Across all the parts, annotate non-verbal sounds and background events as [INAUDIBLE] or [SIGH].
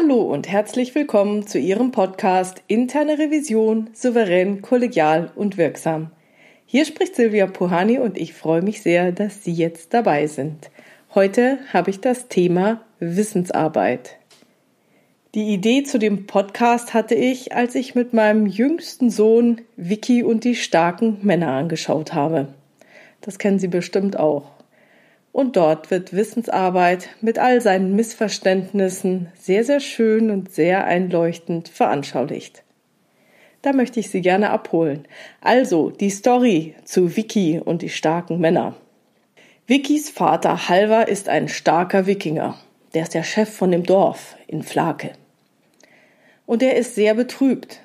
Hallo und herzlich willkommen zu Ihrem Podcast Interne Revision souverän, kollegial und wirksam. Hier spricht Silvia Puhani und ich freue mich sehr, dass Sie jetzt dabei sind. Heute habe ich das Thema Wissensarbeit. Die Idee zu dem Podcast hatte ich, als ich mit meinem jüngsten Sohn Vicky und die starken Männer angeschaut habe. Das kennen Sie bestimmt auch. Und dort wird Wissensarbeit mit all seinen Missverständnissen sehr, sehr schön und sehr einleuchtend veranschaulicht. Da möchte ich Sie gerne abholen. Also die Story zu Vicky und die starken Männer. Vickys Vater Halvar ist ein starker Wikinger. Der ist der Chef von dem Dorf in Flake. Und er ist sehr betrübt,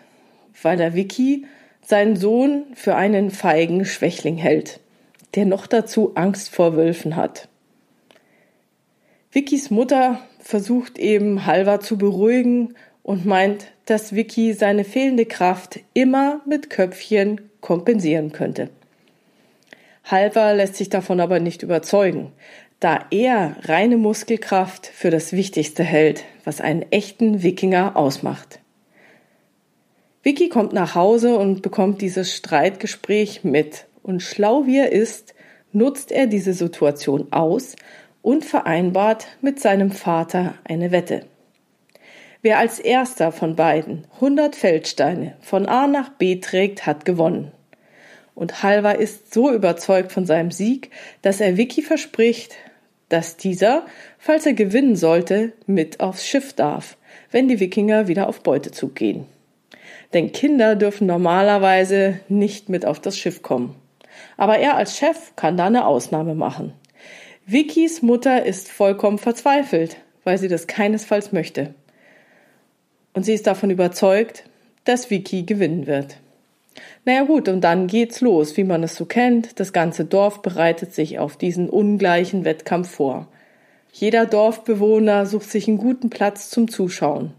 weil der Vicky seinen Sohn für einen feigen Schwächling hält der noch dazu Angst vor Wölfen hat. Vickys Mutter versucht eben Halvar zu beruhigen und meint, dass Vicky seine fehlende Kraft immer mit Köpfchen kompensieren könnte. Halvar lässt sich davon aber nicht überzeugen, da er reine Muskelkraft für das Wichtigste hält, was einen echten Wikinger ausmacht. Vicky kommt nach Hause und bekommt dieses Streitgespräch mit und schlau wie er ist, nutzt er diese Situation aus und vereinbart mit seinem Vater eine Wette. Wer als erster von beiden 100 Feldsteine von A nach B trägt, hat gewonnen. Und Halvar ist so überzeugt von seinem Sieg, dass er Vicky verspricht, dass dieser, falls er gewinnen sollte, mit aufs Schiff darf, wenn die Wikinger wieder auf Beutezug gehen. Denn Kinder dürfen normalerweise nicht mit auf das Schiff kommen. Aber er als Chef kann da eine Ausnahme machen. Vickys Mutter ist vollkommen verzweifelt, weil sie das keinesfalls möchte. Und sie ist davon überzeugt, dass Vicky gewinnen wird. Naja gut, und dann geht's los, wie man es so kennt. Das ganze Dorf bereitet sich auf diesen ungleichen Wettkampf vor. Jeder Dorfbewohner sucht sich einen guten Platz zum Zuschauen.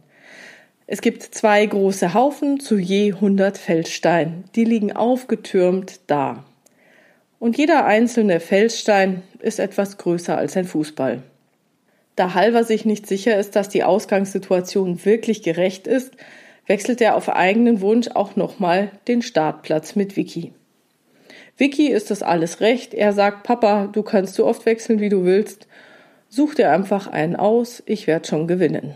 Es gibt zwei große Haufen zu je hundert Feldsteinen, die liegen aufgetürmt da und jeder einzelne Felsstein ist etwas größer als ein Fußball. Da Halver sich nicht sicher ist, dass die Ausgangssituation wirklich gerecht ist, wechselt er auf eigenen Wunsch auch nochmal den Startplatz mit Vicky. Vicky ist das alles recht. Er sagt, Papa, du kannst so oft wechseln, wie du willst. Such dir einfach einen aus, ich werde schon gewinnen.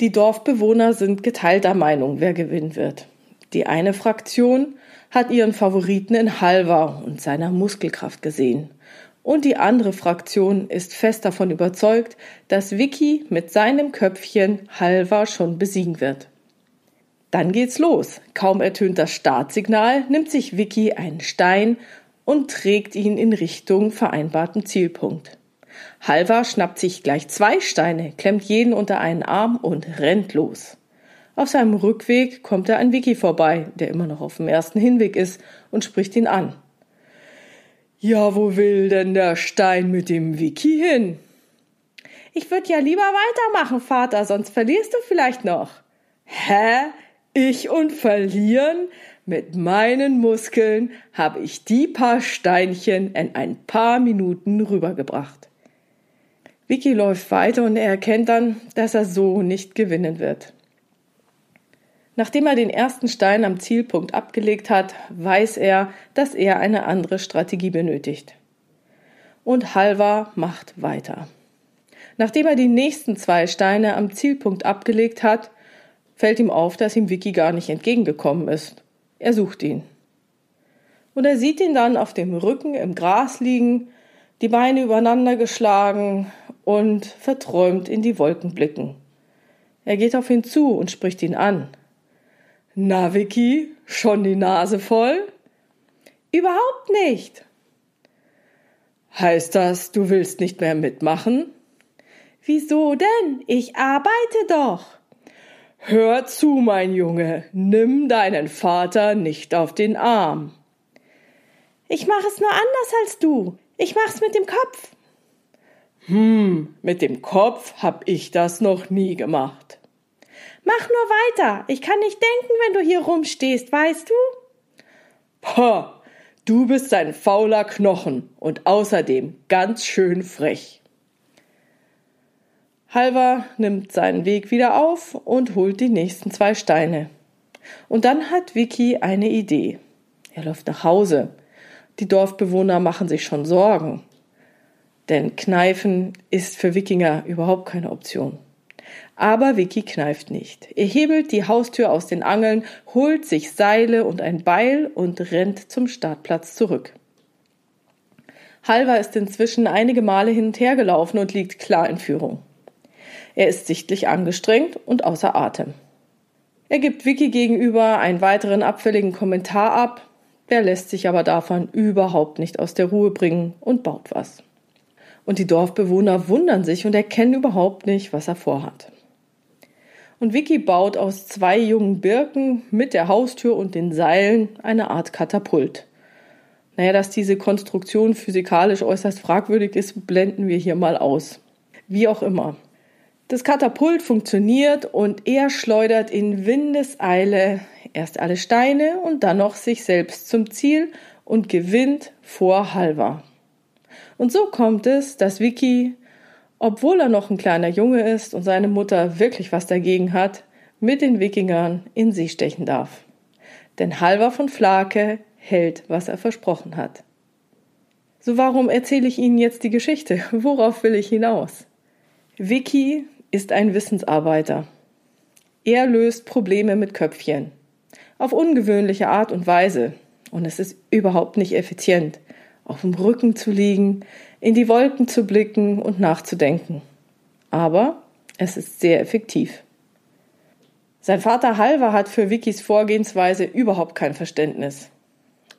Die Dorfbewohner sind geteilter Meinung, wer gewinnen wird. Die eine Fraktion hat ihren Favoriten in Halvar und seiner Muskelkraft gesehen. Und die andere Fraktion ist fest davon überzeugt, dass Vicky mit seinem Köpfchen Halvar schon besiegen wird. Dann geht's los. Kaum ertönt das Startsignal, nimmt sich Vicky einen Stein und trägt ihn in Richtung vereinbarten Zielpunkt. Halvar schnappt sich gleich zwei Steine, klemmt jeden unter einen Arm und rennt los. Auf seinem Rückweg kommt er an Vicky vorbei, der immer noch auf dem ersten Hinweg ist, und spricht ihn an. Ja, wo will denn der Stein mit dem Vicky hin? Ich würde ja lieber weitermachen, Vater, sonst verlierst du vielleicht noch. Hä? Ich und verlieren? Mit meinen Muskeln habe ich die paar Steinchen in ein paar Minuten rübergebracht. Vicky läuft weiter und er erkennt dann, dass er so nicht gewinnen wird. Nachdem er den ersten Stein am Zielpunkt abgelegt hat, weiß er, dass er eine andere Strategie benötigt. Und Halvar macht weiter. Nachdem er die nächsten zwei Steine am Zielpunkt abgelegt hat, fällt ihm auf, dass ihm Vicky gar nicht entgegengekommen ist. Er sucht ihn. Und er sieht ihn dann auf dem Rücken im Gras liegen, die Beine übereinander geschlagen und verträumt in die Wolken blicken. Er geht auf ihn zu und spricht ihn an. Na, Vicky, schon die Nase voll? Überhaupt nicht. Heißt das, du willst nicht mehr mitmachen? Wieso denn? Ich arbeite doch. Hör zu, mein Junge, nimm deinen Vater nicht auf den Arm. Ich mache es nur anders als du. Ich mach's mit dem Kopf. Hm, mit dem Kopf hab ich das noch nie gemacht. Mach nur weiter. Ich kann nicht denken, wenn du hier rumstehst, weißt du? Pah, du bist ein fauler Knochen und außerdem ganz schön frech. Halvar nimmt seinen Weg wieder auf und holt die nächsten zwei Steine. Und dann hat Vicky eine Idee. Er läuft nach Hause. Die Dorfbewohner machen sich schon Sorgen. Denn Kneifen ist für Wikinger überhaupt keine Option. Aber Vicky kneift nicht. Er hebelt die Haustür aus den Angeln, holt sich Seile und ein Beil und rennt zum Startplatz zurück. Halvar ist inzwischen einige Male hin und her gelaufen und liegt klar in Führung. Er ist sichtlich angestrengt und außer Atem. Er gibt Vicky gegenüber einen weiteren abfälligen Kommentar ab, der lässt sich aber davon überhaupt nicht aus der Ruhe bringen und baut was. Und die Dorfbewohner wundern sich und erkennen überhaupt nicht, was er vorhat. Und Vicky baut aus zwei jungen Birken mit der Haustür und den Seilen eine Art Katapult. Naja, dass diese Konstruktion physikalisch äußerst fragwürdig ist, blenden wir hier mal aus. Wie auch immer. Das Katapult funktioniert und er schleudert in Windeseile erst alle Steine und dann noch sich selbst zum Ziel und gewinnt vor Halva. Und so kommt es, dass Vicky, obwohl er noch ein kleiner Junge ist und seine Mutter wirklich was dagegen hat, mit den Wikingern in See stechen darf. Denn Halva von Flake hält, was er versprochen hat. So warum erzähle ich Ihnen jetzt die Geschichte? [LAUGHS] Worauf will ich hinaus? Vicky ist ein Wissensarbeiter. Er löst Probleme mit Köpfchen. Auf ungewöhnliche Art und Weise. Und es ist überhaupt nicht effizient, auf dem Rücken zu liegen, in die Wolken zu blicken und nachzudenken. Aber es ist sehr effektiv. Sein Vater Halver hat für Vickys Vorgehensweise überhaupt kein Verständnis.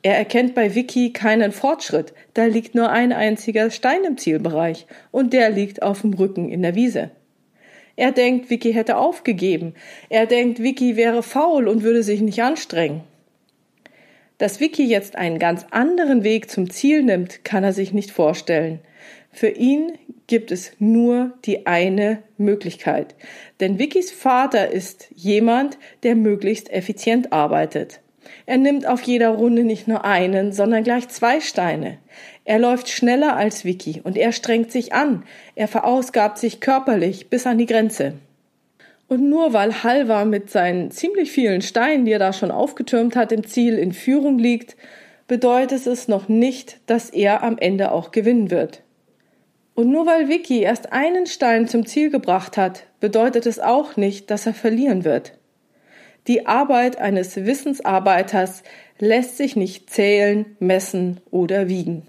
Er erkennt bei Vicky keinen Fortschritt. Da liegt nur ein einziger Stein im Zielbereich und der liegt auf dem Rücken in der Wiese. Er denkt, Vicky hätte aufgegeben. Er denkt, Vicky wäre faul und würde sich nicht anstrengen. Dass Vicky jetzt einen ganz anderen Weg zum Ziel nimmt, kann er sich nicht vorstellen. Für ihn gibt es nur die eine Möglichkeit. Denn Vickys Vater ist jemand, der möglichst effizient arbeitet. Er nimmt auf jeder Runde nicht nur einen, sondern gleich zwei Steine. Er läuft schneller als Vicky und er strengt sich an. Er verausgabt sich körperlich bis an die Grenze. Und nur weil Halva mit seinen ziemlich vielen Steinen, die er da schon aufgetürmt hat, im Ziel in Führung liegt, bedeutet es noch nicht, dass er am Ende auch gewinnen wird. Und nur weil Vicky erst einen Stein zum Ziel gebracht hat, bedeutet es auch nicht, dass er verlieren wird. Die Arbeit eines Wissensarbeiters lässt sich nicht zählen, messen oder wiegen.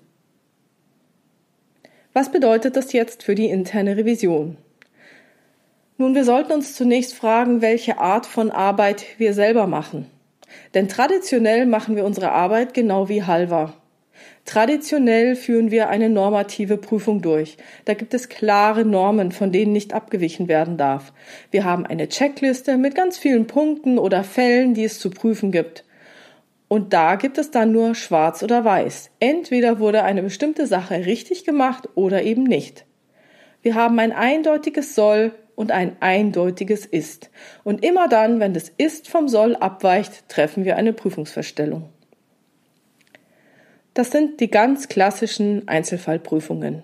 Was bedeutet das jetzt für die interne Revision? Nun, wir sollten uns zunächst fragen, welche Art von Arbeit wir selber machen. Denn traditionell machen wir unsere Arbeit genau wie Halva. Traditionell führen wir eine normative Prüfung durch. Da gibt es klare Normen, von denen nicht abgewichen werden darf. Wir haben eine Checkliste mit ganz vielen Punkten oder Fällen, die es zu prüfen gibt. Und da gibt es dann nur schwarz oder weiß. Entweder wurde eine bestimmte Sache richtig gemacht oder eben nicht. Wir haben ein eindeutiges Soll und ein eindeutiges Ist. Und immer dann, wenn das Ist vom Soll abweicht, treffen wir eine Prüfungsverstellung. Das sind die ganz klassischen Einzelfallprüfungen.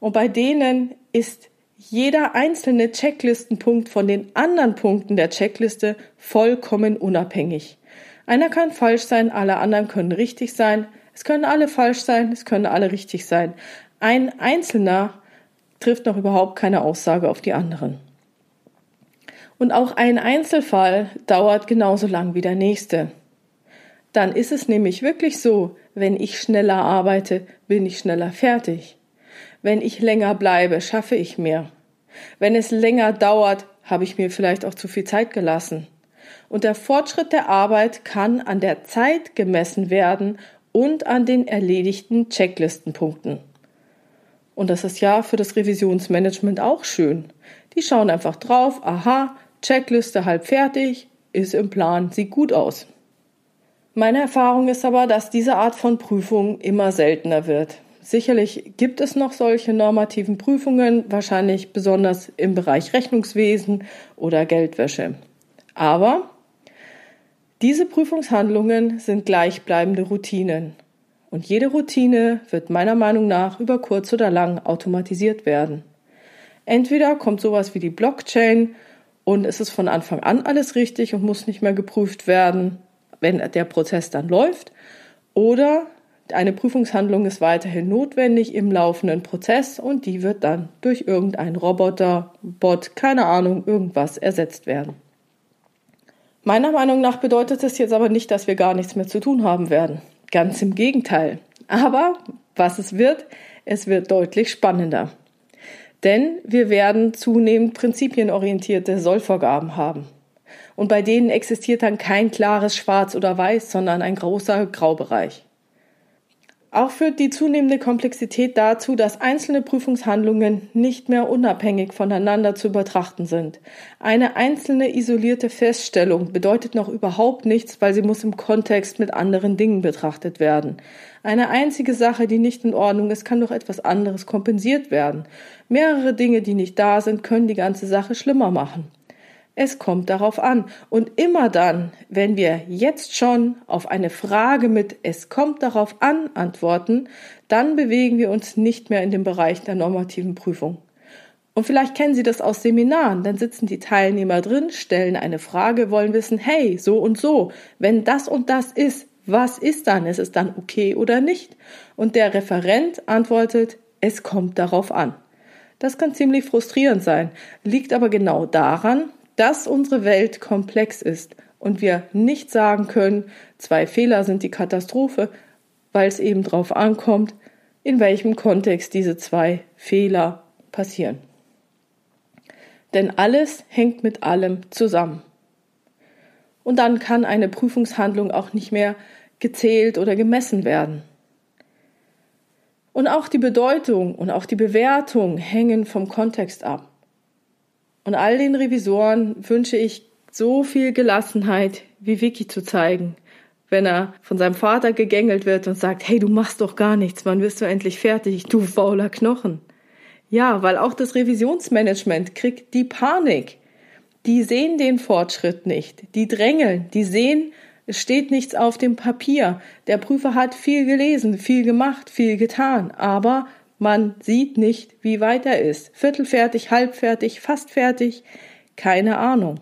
Und bei denen ist jeder einzelne Checklistenpunkt von den anderen Punkten der Checkliste vollkommen unabhängig. Einer kann falsch sein, alle anderen können richtig sein. Es können alle falsch sein, es können alle richtig sein. Ein Einzelner trifft noch überhaupt keine Aussage auf die anderen. Und auch ein Einzelfall dauert genauso lang wie der nächste. Dann ist es nämlich wirklich so, wenn ich schneller arbeite, bin ich schneller fertig. Wenn ich länger bleibe, schaffe ich mehr. Wenn es länger dauert, habe ich mir vielleicht auch zu viel Zeit gelassen und der Fortschritt der Arbeit kann an der Zeit gemessen werden und an den erledigten Checklistenpunkten. Und das ist ja für das Revisionsmanagement auch schön. Die schauen einfach drauf, aha, Checkliste halb fertig, ist im Plan, sieht gut aus. Meine Erfahrung ist aber, dass diese Art von Prüfung immer seltener wird. Sicherlich gibt es noch solche normativen Prüfungen, wahrscheinlich besonders im Bereich Rechnungswesen oder Geldwäsche. Aber diese Prüfungshandlungen sind gleichbleibende Routinen. Und jede Routine wird meiner Meinung nach über kurz oder lang automatisiert werden. Entweder kommt sowas wie die Blockchain und es ist von Anfang an alles richtig und muss nicht mehr geprüft werden, wenn der Prozess dann läuft, oder eine Prüfungshandlung ist weiterhin notwendig im laufenden Prozess und die wird dann durch irgendeinen Roboter, Bot, keine Ahnung, irgendwas ersetzt werden. Meiner Meinung nach bedeutet das jetzt aber nicht, dass wir gar nichts mehr zu tun haben werden. Ganz im Gegenteil. Aber was es wird, es wird deutlich spannender. Denn wir werden zunehmend prinzipienorientierte Sollvorgaben haben. Und bei denen existiert dann kein klares Schwarz oder Weiß, sondern ein großer Graubereich. Auch führt die zunehmende Komplexität dazu, dass einzelne Prüfungshandlungen nicht mehr unabhängig voneinander zu betrachten sind. Eine einzelne isolierte Feststellung bedeutet noch überhaupt nichts, weil sie muss im Kontext mit anderen Dingen betrachtet werden. Eine einzige Sache, die nicht in Ordnung ist, kann durch etwas anderes kompensiert werden. Mehrere Dinge, die nicht da sind, können die ganze Sache schlimmer machen. Es kommt darauf an. Und immer dann, wenn wir jetzt schon auf eine Frage mit Es kommt darauf an antworten, dann bewegen wir uns nicht mehr in dem Bereich der normativen Prüfung. Und vielleicht kennen Sie das aus Seminaren, dann sitzen die Teilnehmer drin, stellen eine Frage, wollen wissen, hey, so und so, wenn das und das ist, was ist dann? Ist es dann okay oder nicht? Und der Referent antwortet, es kommt darauf an. Das kann ziemlich frustrierend sein, liegt aber genau daran, dass unsere Welt komplex ist und wir nicht sagen können, zwei Fehler sind die Katastrophe, weil es eben darauf ankommt, in welchem Kontext diese zwei Fehler passieren. Denn alles hängt mit allem zusammen. Und dann kann eine Prüfungshandlung auch nicht mehr gezählt oder gemessen werden. Und auch die Bedeutung und auch die Bewertung hängen vom Kontext ab. Und all den Revisoren wünsche ich so viel Gelassenheit wie Vicky zu zeigen, wenn er von seinem Vater gegängelt wird und sagt, hey, du machst doch gar nichts, wann wirst du endlich fertig, du fauler Knochen. Ja, weil auch das Revisionsmanagement kriegt die Panik. Die sehen den Fortschritt nicht, die drängeln, die sehen, es steht nichts auf dem Papier. Der Prüfer hat viel gelesen, viel gemacht, viel getan, aber man sieht nicht, wie weit er ist. Viertelfertig, halbfertig, fast fertig, keine Ahnung.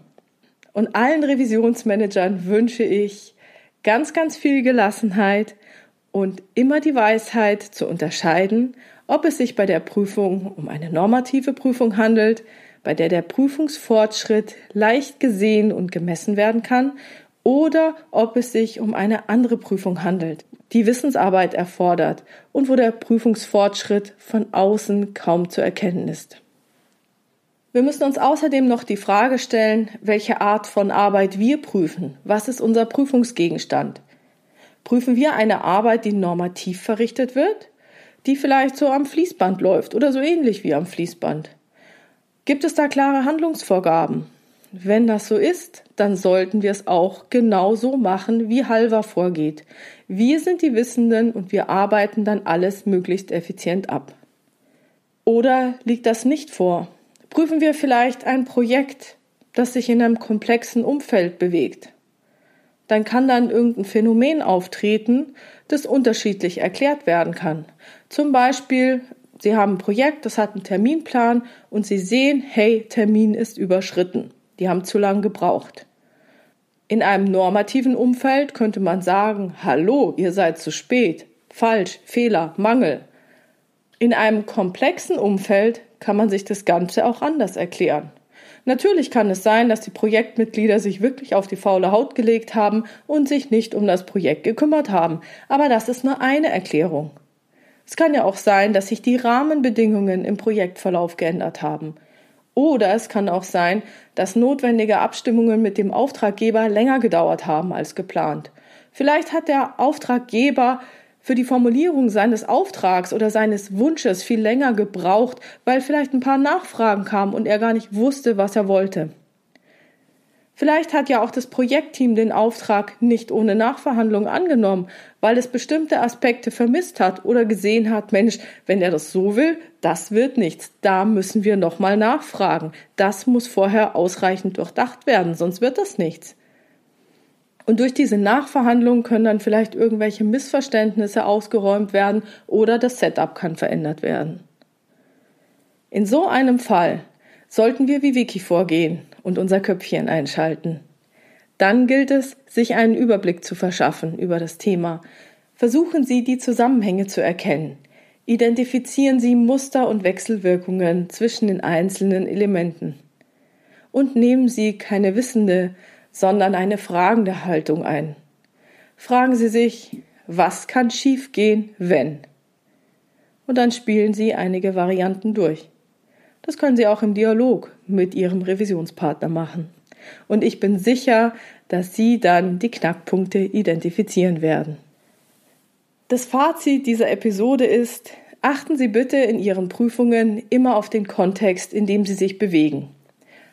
Und allen Revisionsmanagern wünsche ich ganz, ganz viel Gelassenheit und immer die Weisheit zu unterscheiden, ob es sich bei der Prüfung um eine normative Prüfung handelt, bei der der Prüfungsfortschritt leicht gesehen und gemessen werden kann, oder ob es sich um eine andere Prüfung handelt, die Wissensarbeit erfordert und wo der Prüfungsfortschritt von außen kaum zu erkennen ist. Wir müssen uns außerdem noch die Frage stellen, welche Art von Arbeit wir prüfen. Was ist unser Prüfungsgegenstand? Prüfen wir eine Arbeit, die normativ verrichtet wird, die vielleicht so am Fließband läuft oder so ähnlich wie am Fließband? Gibt es da klare Handlungsvorgaben? Wenn das so ist, dann sollten wir es auch genau so machen, wie Halver vorgeht. Wir sind die Wissenden und wir arbeiten dann alles möglichst effizient ab. Oder liegt das nicht vor? Prüfen wir vielleicht ein Projekt, das sich in einem komplexen Umfeld bewegt. Dann kann dann irgendein Phänomen auftreten, das unterschiedlich erklärt werden kann. Zum Beispiel, Sie haben ein Projekt, das hat einen Terminplan und Sie sehen, hey, Termin ist überschritten. Die haben zu lange gebraucht. In einem normativen Umfeld könnte man sagen, hallo, ihr seid zu spät, falsch, Fehler, Mangel. In einem komplexen Umfeld kann man sich das Ganze auch anders erklären. Natürlich kann es sein, dass die Projektmitglieder sich wirklich auf die faule Haut gelegt haben und sich nicht um das Projekt gekümmert haben, aber das ist nur eine Erklärung. Es kann ja auch sein, dass sich die Rahmenbedingungen im Projektverlauf geändert haben. Oder es kann auch sein, dass notwendige Abstimmungen mit dem Auftraggeber länger gedauert haben als geplant. Vielleicht hat der Auftraggeber für die Formulierung seines Auftrags oder seines Wunsches viel länger gebraucht, weil vielleicht ein paar Nachfragen kamen und er gar nicht wusste, was er wollte. Vielleicht hat ja auch das Projektteam den Auftrag nicht ohne Nachverhandlung angenommen, weil es bestimmte Aspekte vermisst hat oder gesehen hat, Mensch, wenn er das so will, das wird nichts. Da müssen wir nochmal nachfragen. Das muss vorher ausreichend durchdacht werden, sonst wird das nichts. Und durch diese Nachverhandlung können dann vielleicht irgendwelche Missverständnisse ausgeräumt werden oder das Setup kann verändert werden. In so einem Fall sollten wir wie Vicky vorgehen und unser Köpfchen einschalten. Dann gilt es, sich einen Überblick zu verschaffen über das Thema. Versuchen Sie, die Zusammenhänge zu erkennen. Identifizieren Sie Muster und Wechselwirkungen zwischen den einzelnen Elementen. Und nehmen Sie keine wissende, sondern eine fragende Haltung ein. Fragen Sie sich, was kann schiefgehen, wenn? Und dann spielen Sie einige Varianten durch. Das können Sie auch im Dialog mit Ihrem Revisionspartner machen. Und ich bin sicher, dass Sie dann die Knackpunkte identifizieren werden. Das Fazit dieser Episode ist, achten Sie bitte in Ihren Prüfungen immer auf den Kontext, in dem Sie sich bewegen.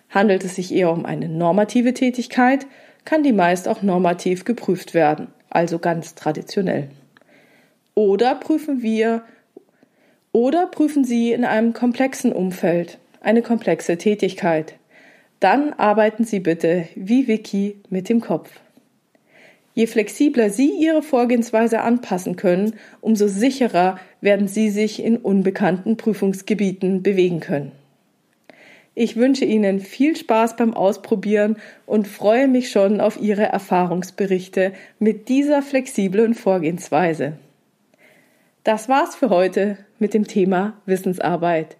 Handelt es sich eher um eine normative Tätigkeit, kann die meist auch normativ geprüft werden, also ganz traditionell. Oder prüfen wir oder prüfen Sie in einem komplexen Umfeld eine komplexe Tätigkeit. Dann arbeiten Sie bitte wie Vicky mit dem Kopf. Je flexibler Sie Ihre Vorgehensweise anpassen können, umso sicherer werden Sie sich in unbekannten Prüfungsgebieten bewegen können. Ich wünsche Ihnen viel Spaß beim Ausprobieren und freue mich schon auf Ihre Erfahrungsberichte mit dieser flexiblen Vorgehensweise. Das war's für heute mit dem Thema Wissensarbeit.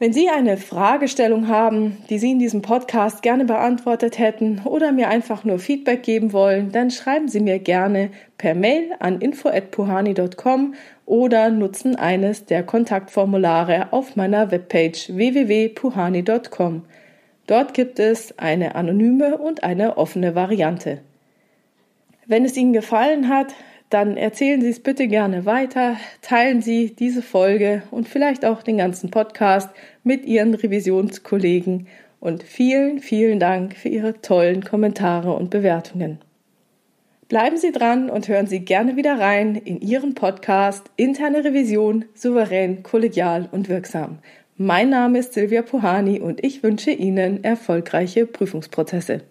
Wenn Sie eine Fragestellung haben, die Sie in diesem Podcast gerne beantwortet hätten oder mir einfach nur Feedback geben wollen, dann schreiben Sie mir gerne per Mail an info@puhani.com oder nutzen eines der Kontaktformulare auf meiner Webpage www.puhani.com. Dort gibt es eine anonyme und eine offene Variante. Wenn es Ihnen gefallen hat, dann erzählen Sie es bitte gerne weiter, teilen Sie diese Folge und vielleicht auch den ganzen Podcast mit Ihren Revisionskollegen und vielen, vielen Dank für Ihre tollen Kommentare und Bewertungen. Bleiben Sie dran und hören Sie gerne wieder rein in Ihren Podcast Interne Revision souverän, kollegial und wirksam. Mein Name ist Silvia Puhani und ich wünsche Ihnen erfolgreiche Prüfungsprozesse.